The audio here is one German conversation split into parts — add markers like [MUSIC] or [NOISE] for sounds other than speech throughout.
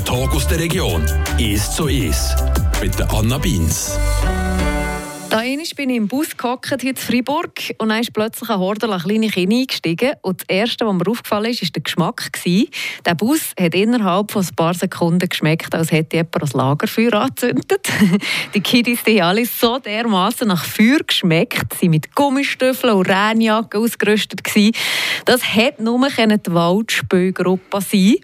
Der Talk aus der Region. Ist zu ist. Mit der Anna Beins. Da bin ich im Bus gehockt, hier in Freiburg, und dann ist plötzlich ein Horde an kleine Kinder eingestiegen. Und das Erste, was mir aufgefallen ist, war der Geschmack. Der Bus hat innerhalb von ein paar Sekunden geschmeckt, als hätte jemand ein Lagerfeuer angezündet. [LAUGHS] die Kiddies die alle so dermaßen nach Feuer geschmeckt, sie mit Gummistiefeln und Regenjacke ausgerüstet. Das hätte nur die Waldspülgruppe sein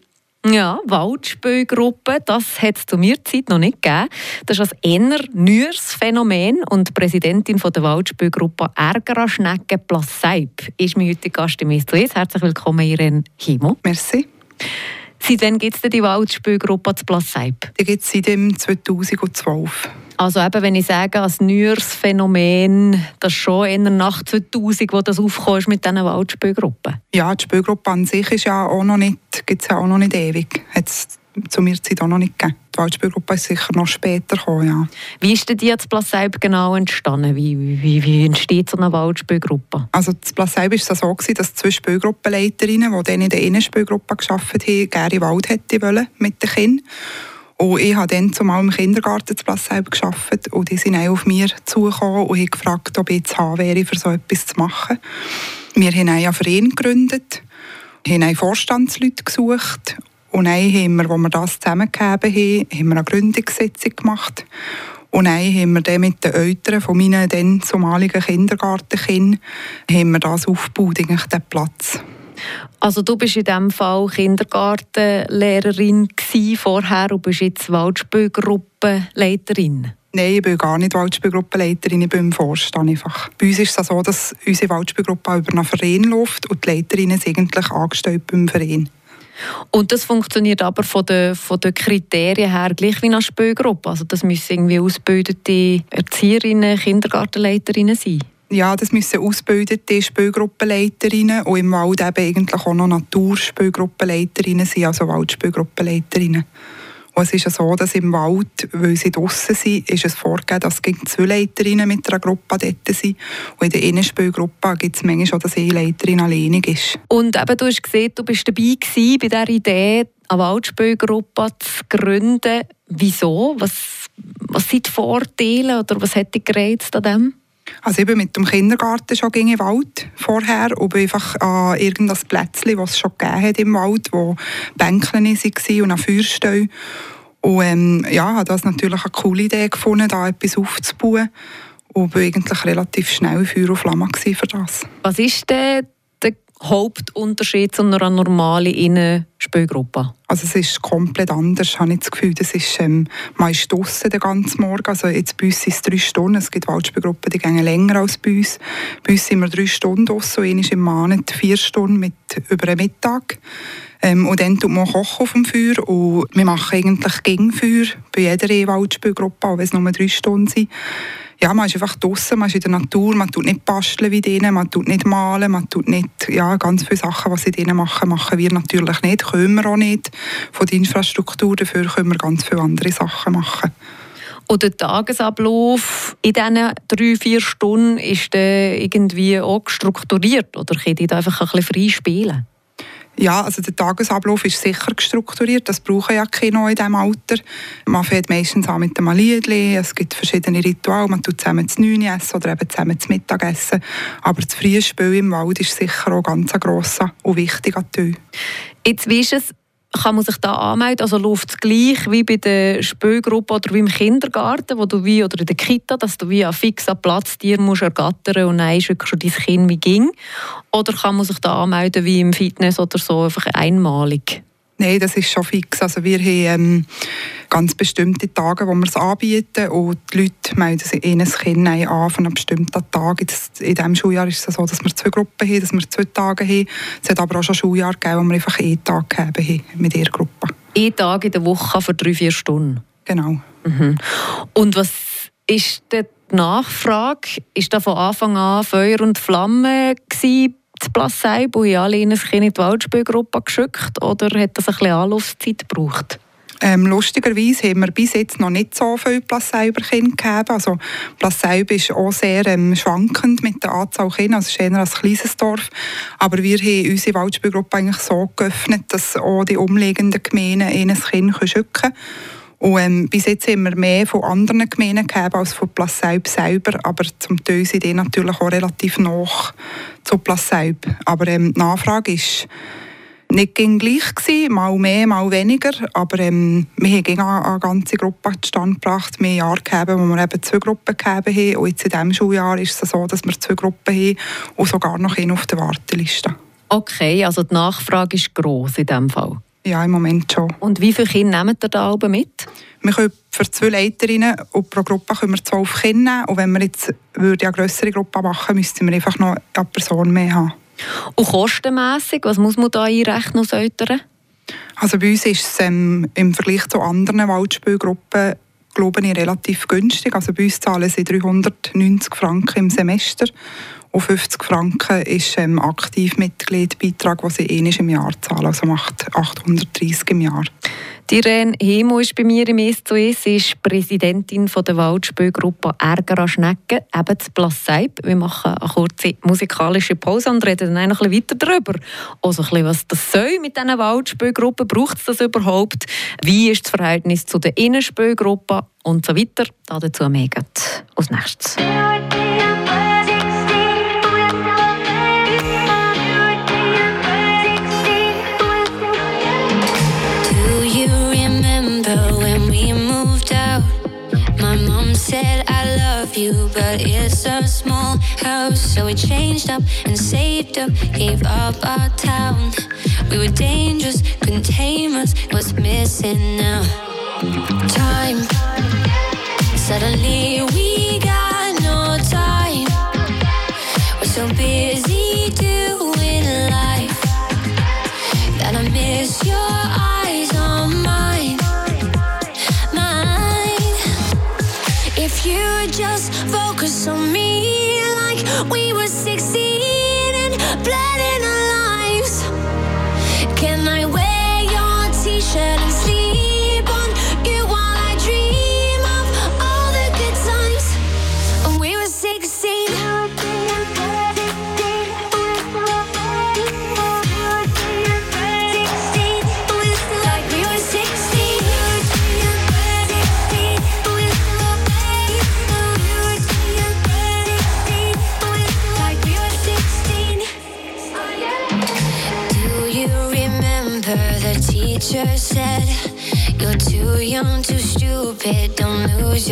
ja, Waldspülgruppe, das hat es zu mir Zeit noch nicht gegeben. Das ist ein eher neues Phänomen und die Präsidentin von der Waldspülgruppe Ärger Schnecke Plasseib ist mein heutiger Gast im SOS. Herzlich willkommen, Irene Himo. Merci. Seit wann gibt es die Waldspülgruppe zu Plasseib? Die gibt es seit 2012. Also eben, wenn ich sage, als neues Phänomen, das schon in der Nacht 2000, wo das aufgekommen ist mit diesen Waldspielgruppen? Ja, die Spielgruppe an sich ist ja auch noch nicht, gibt es ja auch noch nicht ewig. Hat's zu mir Zeit auch noch nicht gegeben. Die Waldspielgruppe ist sicher noch später gekommen, ja. Wie ist denn die jetzt Plasseib genau entstanden? Wie, wie, wie entsteht so eine Waldspielgruppe? Also das Plasseib war so, gewesen, dass zwei Spielgruppenleiterinnen, die dann in der Innenspielgruppe gearbeitet haben, gerne Wald hätte wollen mit den Kindern. Und ich habe dann zumal im Kindergarten zu Plasselb gearbeitet und die sind auch auf mich zugekommen und haben gefragt, ob ich zu haben wäre, für so etwas zu machen. Wir haben einen Verein gegründet, haben einen Vorstandsleute gesucht und dann haben wir, als wir das zusammengegeben haben, haben wir eine Gründungssitzung gemacht. Und dann haben wir dann mit den Eltern von meinen dann zumaligen Kindergartenkindern haben wir das aufgebaut, eigentlich den Platz. Also du bist in diesem Fall Kindergartenlehrerin vorher und bist jetzt Waldspielgruppenleiterin? Nein, ich bin gar nicht Waldspielgruppenleiterin, ich bin im Vorstand einfach. Bei uns ist es so, dass unsere Waldspielgruppe über einen Verein läuft und die Leiterinnen sind eigentlich angestellt beim Verein. Und das funktioniert aber von den, von den Kriterien her gleich wie eine Spielgruppe? Also das müssen irgendwie ausgebildete Erzieherinnen, Kindergartenleiterinnen sein? ja, das müssen ausgebildete Spielgruppenleiterinnen und im Wald eben eigentlich auch noch Naturspielgruppenleiterinnen sein, also Waldspielgruppenleiterinnen. Und es ist ja so, dass im Wald, weil sie draußen sind, ist es vorgegeben, dass es zwei Leiterinnen mit einer Gruppe dort sind. Und in der Innenspielgruppe gibt es manchmal schon, dass eine Leiterin alleinig ist. Und eben, du hast gesehen, du bist dabei gewesen, bei dieser Idee, eine Waldspielgruppe zu gründen. Wieso? Was, was sind die Vorteile oder was hat dich gereizt an dem? Also ich mit dem Kindergarten schon in den Wald vorher und einfach an irgendein Plätzchen, das es schon gegeben hat im Wald, wo Bänke waren und ein Feuerstelle. Und ähm, ja, habe das natürlich eine coole Idee gefunden, da etwas aufzubauen. Und war eigentlich relativ schnell Feuer und Flamme für das. Was ist denn Hauptunterschied zu einer normalen Innenspielgruppe? Also es ist komplett anders, habe ich das Gefühl. Das ist, ähm, man ist draussen den ganzen Morgen. Also jetzt bei uns sind es drei Stunden. Es gibt Waldspielgruppen, die gehen länger als bei uns. Bei uns sind wir drei Stunden draussen und ist im Monat vier Stunden mit über den Mittag. Ähm, und dann tut man kochen auf dem Feuer und wir machen eigentlich gegen Feuer bei jeder Waldspielgruppe, auch wenn es nur drei Stunden sind ja, man ist einfach draußen, man ist in der Natur, man tut nicht basteln wie denen, man tut nicht malen, man tut nicht, ja, ganz viele Sachen, was sie denen machen, machen wir natürlich nicht, können wir auch nicht. Von der Infrastruktur dafür können wir ganz viele andere Sachen machen. Und der Tagesablauf in diesen drei, vier Stunden ist der irgendwie auch strukturiert oder kann ich da einfach ein bisschen frei spielen? Ja, also der Tagesablauf ist sicher strukturiert. Das brauchen ja Kinder in diesem Alter. Man fährt meistens an mit dem Liedli. Es gibt verschiedene Rituale. Man tut zusammen Neun essen oder eben zusammen das Mittagessen. Aber das freie Spiel im Wald ist sicher auch ganz ein grosser und wichtiger Teil. Jetzt weißt du es, kann man sich da anmelden? Also läuft es gleich wie bei der Spielgruppe oder wie im Kindergarten, wo du wie, oder in der Kita, dass du wie an fixen Platz dir musst ergattern und dann wirklich schon dein Kind wie ging? Oder kann man sich da anmelden wie im Fitness oder so, einfach einmalig? Nein, das ist schon fix. Also wir haben ähm, ganz bestimmte Tage, wo wir es anbieten und die Leute melden sich ein Kind an von einem bestimmten Tag. In diesem Schuljahr ist es so, dass wir zwei Gruppen haben, dass wir zwei Tage haben. Es hat aber auch schon Schuljahre gegeben, wo wir einfach einen Tag gegeben haben mit ihrer Gruppe. Ein Tag in der Woche für drei, vier Stunden? Genau. Mhm. Und was ist die Nachfrage? Ist da von Anfang an Feuer und Flamme gewesen? Zu Placebo? Haben alle in die Waldspielgruppe geschickt oder hat das ein bisschen Anlaufzeit gebraucht? Ähm, lustigerweise haben wir bis jetzt noch nicht so viele Placeiber-Kinder gegeben. Also Placeiber ist auch sehr ähm, schwankend mit der Anzahl Kinder, also es ist ein kleines Dorf. Aber wir haben unsere Waldspielgruppe eigentlich so geöffnet, dass auch die umliegenden Gemeinden ein Kind schicken können. Und ähm, bis jetzt haben wir mehr von anderen Gemeinden gegeben als von Plasseib selber, aber zum Teil sind die natürlich auch relativ nach zu Plasseib. Aber ähm, die Nachfrage ist nicht gleich gewesen, mal mehr, mal weniger, aber ähm, wir haben eine, eine ganze Gruppe zustande gebracht. Wir haben Jahre gegeben, wo wir eben zwei Gruppen gegeben haben und jetzt in diesem Schuljahr ist es so, dass wir zwei Gruppen haben und sogar noch eine auf der Warteliste. Okay, also die Nachfrage ist gross in diesem Fall. Ja, im Moment schon. Und wie viele Kinder nehmen ihr da oben mit? Wir können für zwei Leiterinnen und pro Gruppe können wir zwölf Kinder nehmen. Und wenn wir jetzt eine größere Gruppe machen müssten wir einfach noch eine Person mehr haben. Und kostenmässig, was muss man da einrechnen aus Eltern? Also bei uns ist es ähm, im Vergleich zu anderen Waldspielgruppen glaube ich, relativ günstig. Also bei uns zahlen sie 390 Franken im Semester und 50 Franken ist ähm, Aktivmitgliedbeitrag, den sie einmal im Jahr zahlen. Also macht 830 im Jahr. Die Irene Hemo ist bei mir im SOS. Sie ist Präsidentin von der Waldspielgruppe Ärger an Schnecken, eben zu Plasseib. Wir machen eine kurze musikalische Pause und reden dann ein bisschen weiter darüber. Also ein bisschen, was das soll mit diesen Waldspielgruppen. Braucht es das überhaupt? Wie ist das Verhältnis zu den Innenspielgruppen und so weiter? Dazu mehr als nächstes. House. So we changed up and saved up, gave up our town. We were dangerous, couldn't tame us. What's missing now? Time. Suddenly we got no time. We're so busy doing life that I miss your eyes on mine. Mine. If you just focus on me play.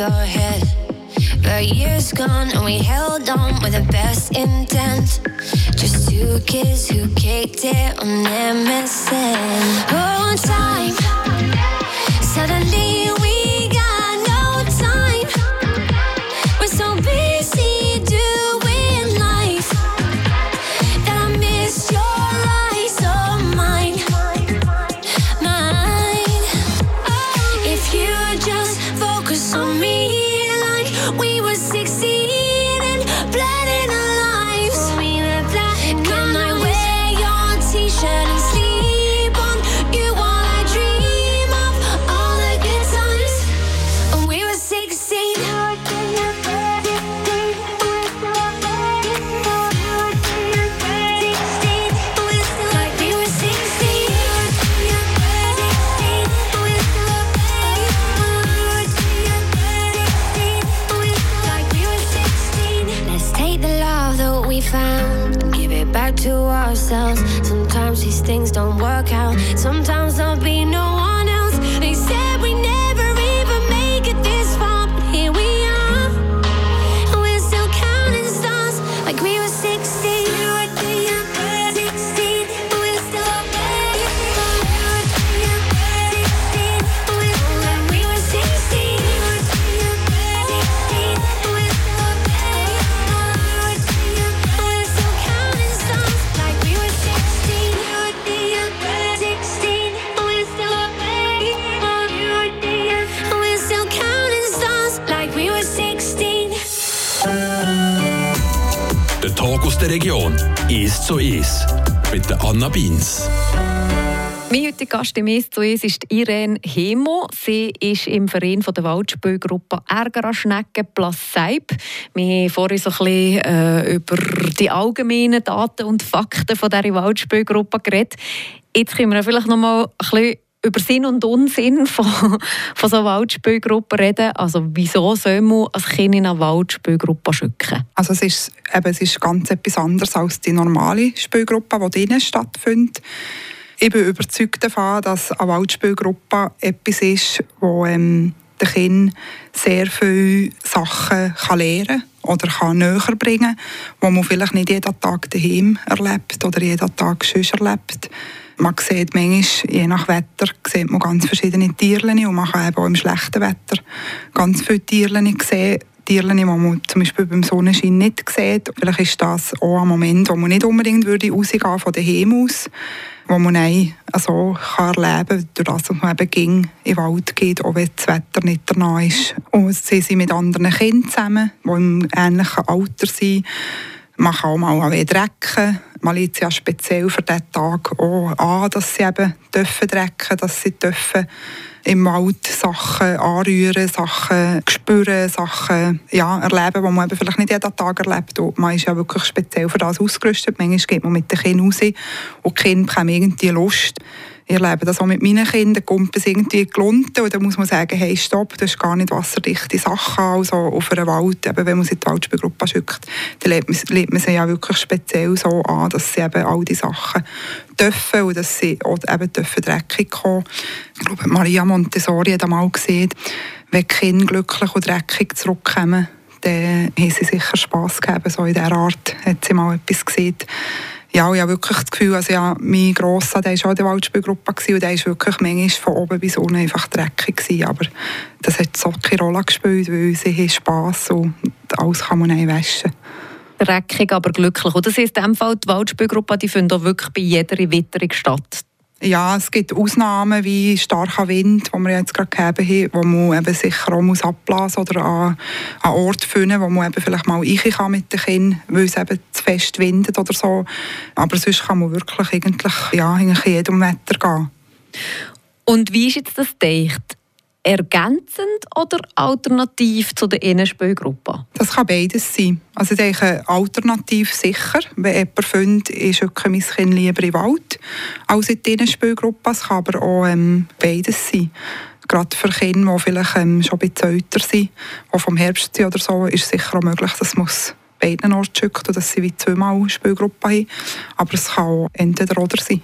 Your head. But years gone and we held on with the best intent. Just two kids who kicked it on MSN Oh, time Suddenly Tag aus der Region ist so ist mit der Anna Beins. Mein heutiger Gast im «Es zu Es» ist Irene Hemo. Sie ist im Verein von der Waldspielgruppe Ärger an Schnecken plus Seib. Wir haben vorhin so ein bisschen äh, über die allgemeinen Daten und Fakten von dieser Waldspielgruppe geredet. Jetzt können wir vielleicht noch mal ein bisschen über Sinn und Unsinn von, von so Waldspielgruppen reden. Also wieso soll man ein Kind in eine Waldspielgruppe schicken? Also es ist, eben, es ist ganz etwas anderes als die normale Spielgruppe, die drinnen stattfindet. Ich bin überzeugt davon, dass eine Waldspielgruppe etwas ist, wo ähm, den Kind sehr viele Sachen kann lernen oder kann näher bringen kann, die man vielleicht nicht jeden Tag daheim erlebt oder jeden Tag sonst erlebt. Man sieht manchmal, je nach Wetter, sieht man ganz verschiedene Tierchen und man kann eben auch im schlechten Wetter ganz viele Tierchen sehen, Tierchen, die man zum Beispiel beim Sonnenschein nicht sieht. Vielleicht ist das auch ein Moment, wo man nicht unbedingt würde rausgehen von daheim aus wo man nein, also kann erleben kann, durch das, dass man eben ging in den Wald geht, auch wenn das Wetter nicht danach ist. Und sie sind mit anderen Kindern zusammen, die im ähnlichen Alter sind. Man kann auch mal ein drecken. Ja speziell für diesen Tag auch an, dass sie eben dürfen drecken, dass sie dürfen im Wald Sachen anrühren, Sachen spüren, Sachen ja, erleben, die man eben vielleicht nicht jeden Tag erlebt. Und man ist ja wirklich speziell für das ausgerüstet. Manchmal geht man mit den Kindern raus und die Kinder bekommen irgendwie Lust, erlebe das auch mit meinen Kindern, kommt es irgendwie gelunten und dann muss man sagen, hey, stopp, das ist gar nicht wasserdichte Sache, also auf einem Wald, eben, wenn man sie in die Waldspielgruppe schickt, dann lädt man, lädt man sie ja wirklich speziell so an, dass sie eben all diese Sachen dürfen und dass sie auch eben dürfen dreckig kommen. Ich glaube, Maria Montessori hat einmal gesehen, wenn die Kinder glücklich und dreckig zurückkommen, dann haben sie sicher Spass gegeben, so in dieser Art hat sie mal etwas gesehen ja, ich habe wirklich das Gefühl, also ja, mein Grosser, der war auch in der Waldspielgruppe und der war wirklich manchmal von oben bis unten einfach dreckig gewesen, aber das hat so keine Rolle gespielt, weil sie haben Spass und alles kann man nicht waschen. Dreckig, aber glücklich. Und das ist in dem Fall die Waldspielgruppe, die findet auch wirklich bei jeder Witterung statt. Ja, es gibt Ausnahmen wie starker Wind, den wir jetzt gerade gegeben haben, wo man eben sicher auch muss abblasen oder an einen Ort finden, wo man eben vielleicht mal rein kann mit den Kindern, weil es eben zu fest windet oder so. Aber sonst kann man wirklich eigentlich, ja, eigentlich jedem Wetter gehen. Und wie ist jetzt das gedacht? Ergänzend oder alternativ zu der Innenspielgruppe? Das kann beides sein. Also ich denke, alternativ sicher. Wenn jemand findet, ich schicke mein Kind lieber im Wald als in die Innenspielgruppe. Es kann aber auch ähm, beides sein. Gerade für Kinder, die vielleicht ähm, schon ein bisschen älter sind, die vom Herbst sind oder so, ist sicher auch möglich, dass muss beiden Orten schickt und dass sie wie zweimal Spielgruppen haben. Aber es kann auch entweder oder sein.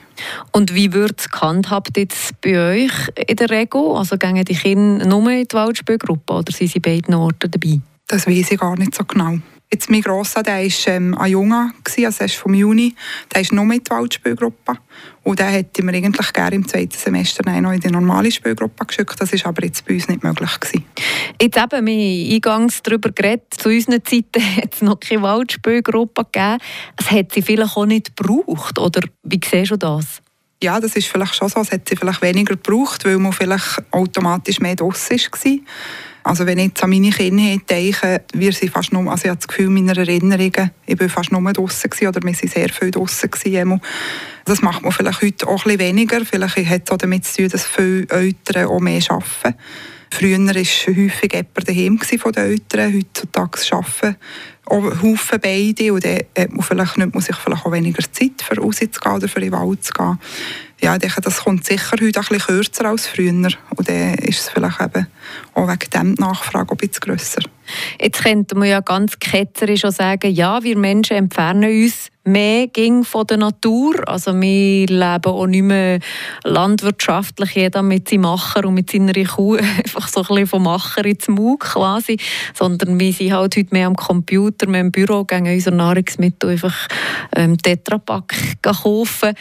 Und wie wird es gehandhabt jetzt bei euch in der Regel? Also gehen die Kinder nur in die Waldspielgruppe oder sind sie beiden Orten dabei? Das weiß ich gar nicht so genau. Jetzt mein Grosser, der war ähm, ein Junge, also er ist vom Juni, der ist nur mit der Waldspielgruppe. Und den hätte wir eigentlich gerne im zweiten Semester noch in die normale Spielgruppe geschickt. Das war aber jetzt bei uns nicht möglich. Gewesen. Jetzt eben, wir haben eingangs darüber geredet, zu unseren Zeiten [LAUGHS] hat es noch keine Waldspielgruppe gegeben. Es hat sie vielleicht auch nicht gebraucht, oder wie siehst du das? Ja, das ist vielleicht schon so. Es hat sie vielleicht weniger gebraucht, weil man vielleicht automatisch mehr draussen war. Also wenn ich jetzt an meine Kinder denke, wir sind fast nur, also ich habe das Gefühl, meiner Erinnerungen, ich war fast nur draußen oder wir waren sehr viel draußen gewesen. Das macht man vielleicht heute auch ein bisschen weniger. Vielleicht hat es auch damit zu tun, dass viele Eltern auch mehr arbeiten. Früher war häufig jemand daheim von den Eltern, heutzutage arbeiten auch beide und dann hat man vielleicht, nimmt man sich vielleicht auch weniger Zeit, für rauszugehen oder für in den Wald zu gehen ja, ich denke, das kommt sicher heute ein bisschen kürzer als früher. Und dann ist es vielleicht eben auch wegen dem die Nachfrage ein bisschen grösser. Jetzt könnte man ja ganz ketzerisch auch sagen, ja, wir Menschen entfernen uns mehr ging von der Natur. Also wir leben auch nicht mehr landwirtschaftlich, jeder mit seinem Macher und mit seiner Kuh [LAUGHS] einfach so ein bisschen vom Macher ins Mug quasi, sondern wir sind halt heute mehr am Computer, mehr im Büro, gehen unsere Nahrungsmittel einfach ähm, Tetrapack kaufen.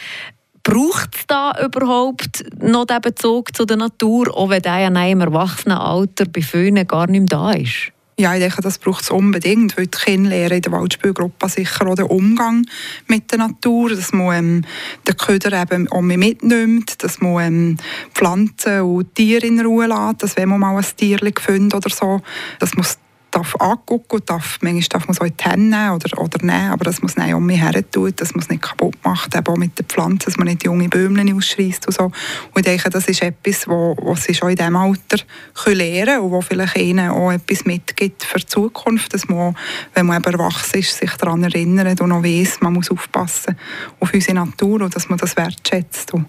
Braucht es da überhaupt noch den Bezug zu der Natur, auch wenn der ja in einem Erwachsenenalter bei vielen gar nicht mehr da ist? Ja, ich denke, das braucht es unbedingt, weil die Kinder lernen in der Waldspielgruppe sicher auch den Umgang mit der Natur, dass man ähm, den Köder eben auch mitnimmt, dass man ähm, Pflanzen und Tiere in Ruhe lässt, dass wenn man mal ein Tier findet oder so, dass man darf angucken, darf, manchmal darf man es auch in die Hände oder, oder nehmen, aber das muss nicht um mich her tun, dass man es nicht kaputt macht, eben auch mit den Pflanzen, dass man nicht junge Bäume ausschreisst und so. Und ich denke, das ist etwas, wo, was sie schon in diesem Alter können lernen können und wo vielleicht ihnen auch etwas mitgibt für die Zukunft, dass man, wenn man eben erwachsen ist, sich daran erinnert und noch weiss, man muss aufpassen auf unsere Natur und dass man das wertschätzt und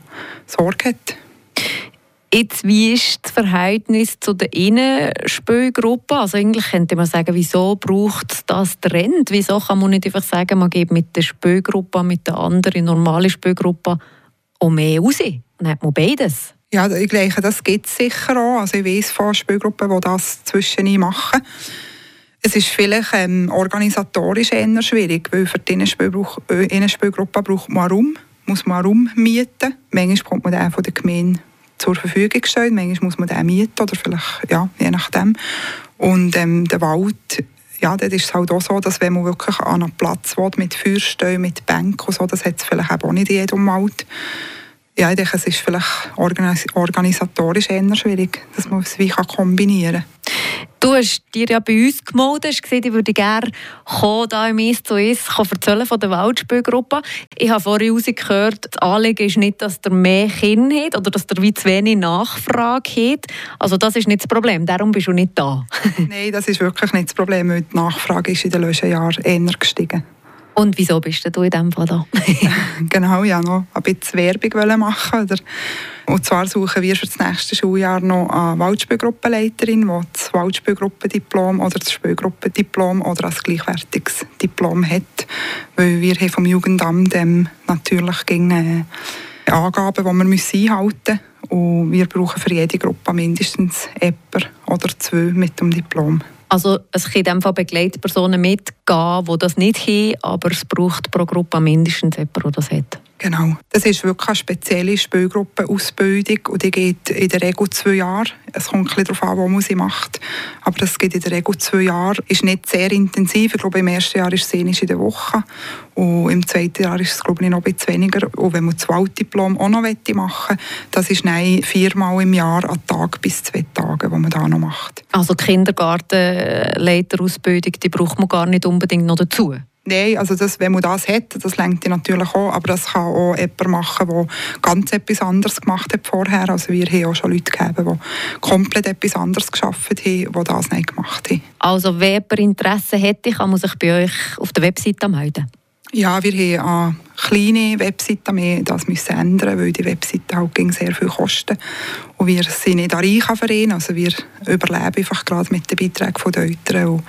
Sorge hat. Jetzt, wie ist das Verhältnis zu der Innenspülgruppe? Also eigentlich könnte man sagen, wieso braucht das Trend? Wieso kann man nicht einfach sagen, man geht mit der Spülgruppe, mit der anderen normalen Spülgruppe auch mehr raus? Dann hat man beides. Ja, ich denke, das gibt es sicher auch. Also ich weiß von Spielgruppen, die das zwischen machen. Es ist vielleicht ähm, organisatorisch eher schwierig, weil für die Innenspielgruppe braucht man Raum, muss man Raum mieten. Manchmal bekommt man den von der Gemeinde zur Verfügung gestellt. Manchmal muss man den mieten oder vielleicht, ja, je nachdem. Und ähm, der Wald, ja, das ist halt auch so, dass wenn man wirklich an einem Platz will, mit Feuerstellen, mit Bänken und so, das hat es vielleicht auch nicht in jedem Wald. Ja, ich denke, es ist vielleicht organisatorisch eher schwierig, dass man es wie kombinieren kann. Du hast dir ja bei uns gemeldet, hast gesagt, ich würde gerne kommen, da im «Eis zu Eis» erzählen von der Waldspielgruppe. Ich habe vorhin rausgehört, das Anliegen ist nicht, dass der mehr Kinder hat oder dass der wie zu wenig Nachfrage hat. Also das ist nicht das Problem, darum bist du nicht da. [LAUGHS] Nein, das ist wirklich nicht das Problem, die Nachfrage ist in den letzten Jahren eher gestiegen. Und wieso bist du in diesem Fall da? [LAUGHS] genau, ja, noch ein bisschen Werbung machen. Oder? Und zwar suchen wir für das nächste Schuljahr noch eine Waldspielgruppenleiterin, die das Waldspielgruppendiplom oder das Spielgruppendiplom oder ein gleichwertiges Diplom hat. Weil wir vom Jugendamt ähm, natürlich gegen äh, Angaben, die wir einhalten müssen. Und wir brauchen für jede Gruppe mindestens jemanden oder zwei mit dem Diplom. Also es können in diesem Fall Begleitpersonen mitgehen, die das nicht haben, aber es braucht pro Gruppe mindestens jemanden, der das hat. Genau. Das ist wirklich eine spezielle Spielgruppenausbildung und die geht in der Regel zwei Jahre. Es kommt ein bisschen darauf an, wo man sie macht. Aber das geht in der Regel zwei Jahre. Ist nicht sehr intensiv. Ich glaube, im ersten Jahr ist es in der Woche. Und im zweiten Jahr ist es, glaube ich, noch ein bisschen weniger. Und wenn man das Walddiplom auch noch machen möchte, das ist nein, viermal im Jahr, an Tag bis zwei Tage, wo man da noch macht. Also Kindergartenleiterausbildung, die braucht man gar nicht unbedingt noch dazu? Nein, also das, wenn man das hat, das lenkt natürlich auch, aber das kann auch jemand machen, der ganz etwas anderes gemacht hat vorher. Also wir haben auch schon Leute gegeben, die komplett etwas anderes geschaffen haben, die das nicht gemacht haben. Also wer jemand Interesse hätte, kann man sich bei euch auf der Webseite melden? Ja, wir haben eine kleine Webseite, wir das müssen ändern, weil die Webseite halt ging sehr viel kosten. Und wir sind nicht ein reicher Verein, also wir überleben einfach gerade mit den Beiträgen der Eltern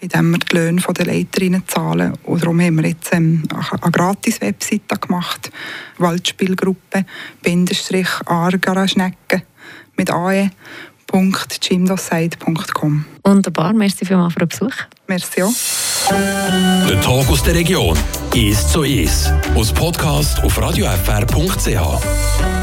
indem wir die Löhne der Leiterinnen zahlen. Und darum haben wir jetzt ähm, eine Gratis-Webseite gemacht, Waldspielgruppe, Bindestrich Argaraschnecken mit ae. Www.gymdosside.com Wunderbar, merci vielmals für den Besuch. Merci auch. Der Tag aus der Region ist so ist. Aus Podcast auf radiofr.ch.